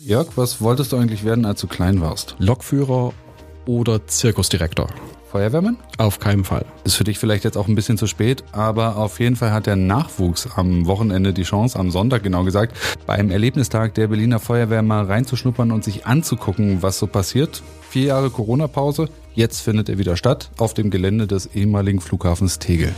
Jörg, was wolltest du eigentlich werden, als du klein warst? Lokführer oder Zirkusdirektor? Feuerwehrmann? Auf keinen Fall. Ist für dich vielleicht jetzt auch ein bisschen zu spät, aber auf jeden Fall hat der Nachwuchs am Wochenende die Chance, am Sonntag genau gesagt, beim Erlebnistag der Berliner Feuerwehr mal reinzuschnuppern und sich anzugucken, was so passiert. Vier Jahre Corona-Pause, jetzt findet er wieder statt auf dem Gelände des ehemaligen Flughafens Tegel.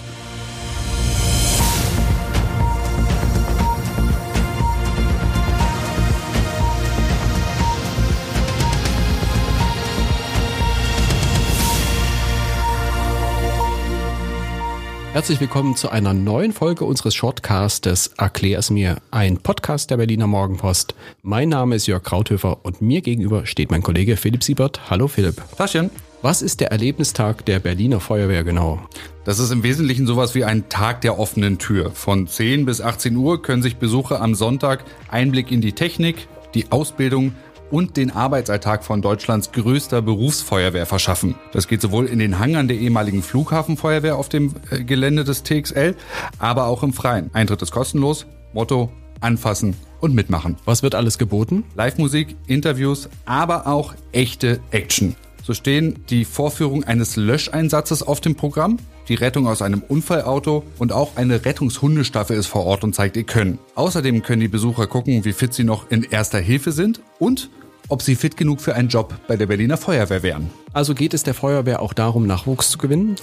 Herzlich willkommen zu einer neuen Folge unseres Shortcastes Erklär es mir, ein Podcast der Berliner Morgenpost. Mein Name ist Jörg Krauthöfer und mir gegenüber steht mein Kollege Philipp Siebert. Hallo Philipp. Taschen. Was ist der Erlebnistag der Berliner Feuerwehr genau? Das ist im Wesentlichen sowas wie ein Tag der offenen Tür. Von 10 bis 18 Uhr können sich Besucher am Sonntag Einblick in die Technik, die Ausbildung, und den Arbeitsalltag von Deutschlands größter Berufsfeuerwehr verschaffen. Das geht sowohl in den Hangern der ehemaligen Flughafenfeuerwehr auf dem äh, Gelände des TXL, aber auch im Freien. Eintritt ist kostenlos. Motto anfassen und mitmachen. Was wird alles geboten? Live-Musik, Interviews, aber auch echte Action. So stehen die Vorführung eines Löscheinsatzes auf dem Programm, die Rettung aus einem Unfallauto und auch eine Rettungshundestaffel ist vor Ort und zeigt ihr Können. Außerdem können die Besucher gucken, wie fit sie noch in erster Hilfe sind und ob sie fit genug für einen Job bei der Berliner Feuerwehr wären. Also geht es der Feuerwehr auch darum, Nachwuchs zu gewinnen?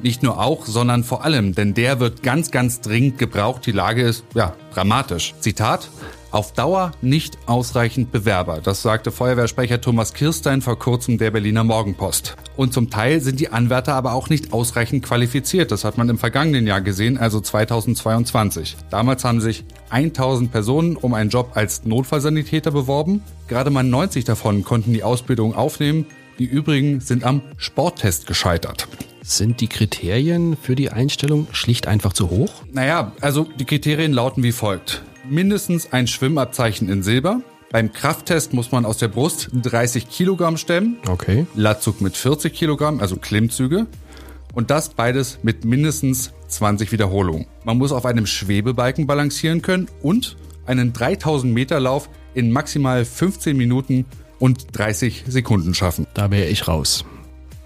Nicht nur auch, sondern vor allem, denn der wird ganz, ganz dringend gebraucht. Die Lage ist, ja, dramatisch. Zitat, auf Dauer nicht ausreichend Bewerber. Das sagte Feuerwehrsprecher Thomas Kirstein vor kurzem der Berliner Morgenpost. Und zum Teil sind die Anwärter aber auch nicht ausreichend qualifiziert. Das hat man im vergangenen Jahr gesehen, also 2022. Damals haben sich 1000 Personen um einen Job als Notfallsanitäter beworben. Gerade mal 90 davon konnten die Ausbildung aufnehmen. Die übrigen sind am Sporttest gescheitert. Sind die Kriterien für die Einstellung schlicht einfach zu hoch? Naja, also die Kriterien lauten wie folgt mindestens ein Schwimmabzeichen in Silber. Beim Krafttest muss man aus der Brust 30 Kilogramm stemmen. Okay. Latzug mit 40 Kilogramm, also Klimmzüge. Und das beides mit mindestens 20 Wiederholungen. Man muss auf einem Schwebebalken balancieren können und einen 3000 Meter Lauf in maximal 15 Minuten und 30 Sekunden schaffen. Da wäre ich raus.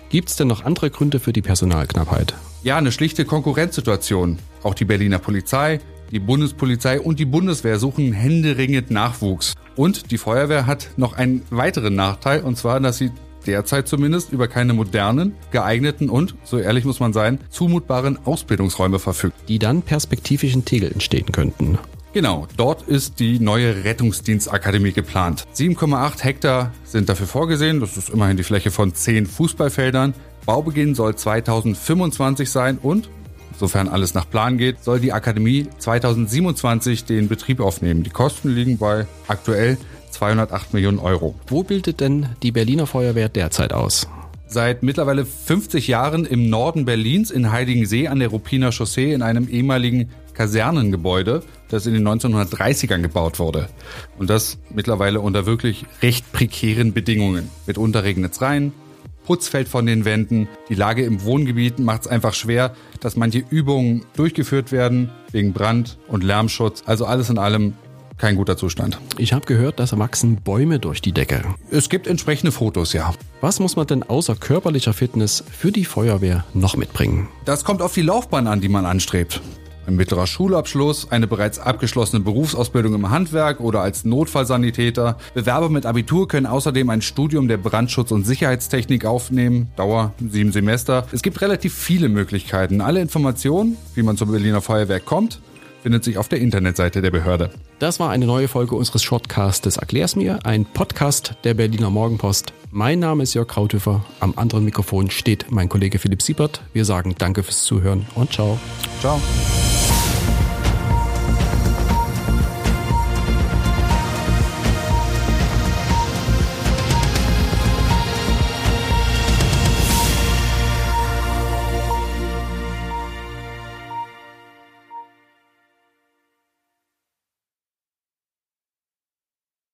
Gibt es denn noch andere Gründe für die Personalknappheit? Ja, eine schlichte Konkurrenzsituation. Auch die Berliner Polizei, die Bundespolizei und die Bundeswehr suchen händeringend Nachwuchs. Und die Feuerwehr hat noch einen weiteren Nachteil, und zwar, dass sie derzeit zumindest über keine modernen, geeigneten und, so ehrlich muss man sein, zumutbaren Ausbildungsräume verfügt. Die dann perspektivisch in Tegel entstehen könnten. Genau, dort ist die neue Rettungsdienstakademie geplant. 7,8 Hektar sind dafür vorgesehen, das ist immerhin die Fläche von 10 Fußballfeldern. Baubeginn soll 2025 sein und Sofern alles nach Plan geht, soll die Akademie 2027 den Betrieb aufnehmen. Die Kosten liegen bei aktuell 208 Millionen Euro. Wo bildet denn die Berliner Feuerwehr derzeit aus? Seit mittlerweile 50 Jahren im Norden Berlins in Heidigensee an der Ruppiner Chaussee in einem ehemaligen Kasernengebäude, das in den 1930ern gebaut wurde. Und das mittlerweile unter wirklich recht prekären Bedingungen. Mitunter regnet es rein, Putz fällt von den Wänden. Die Lage im Wohngebiet macht es einfach schwer, dass manche Übungen durchgeführt werden wegen Brand- und Lärmschutz. Also alles in allem kein guter Zustand. Ich habe gehört, dass wachsen Bäume durch die Decke. Es gibt entsprechende Fotos, ja. Was muss man denn außer körperlicher Fitness für die Feuerwehr noch mitbringen? Das kommt auf die Laufbahn an, die man anstrebt. Ein mittlerer Schulabschluss, eine bereits abgeschlossene Berufsausbildung im Handwerk oder als Notfallsanitäter. Bewerber mit Abitur können außerdem ein Studium der Brandschutz- und Sicherheitstechnik aufnehmen, Dauer sieben Semester. Es gibt relativ viele Möglichkeiten. Alle Informationen, wie man zur Berliner Feuerwehr kommt, findet sich auf der Internetseite der Behörde. Das war eine neue Folge unseres Shortcastes Erklär's mir, ein Podcast der Berliner Morgenpost. Mein Name ist Jörg Krauthöfer. Am anderen Mikrofon steht mein Kollege Philipp Siebert. Wir sagen Danke fürs Zuhören und ciao. Ciao.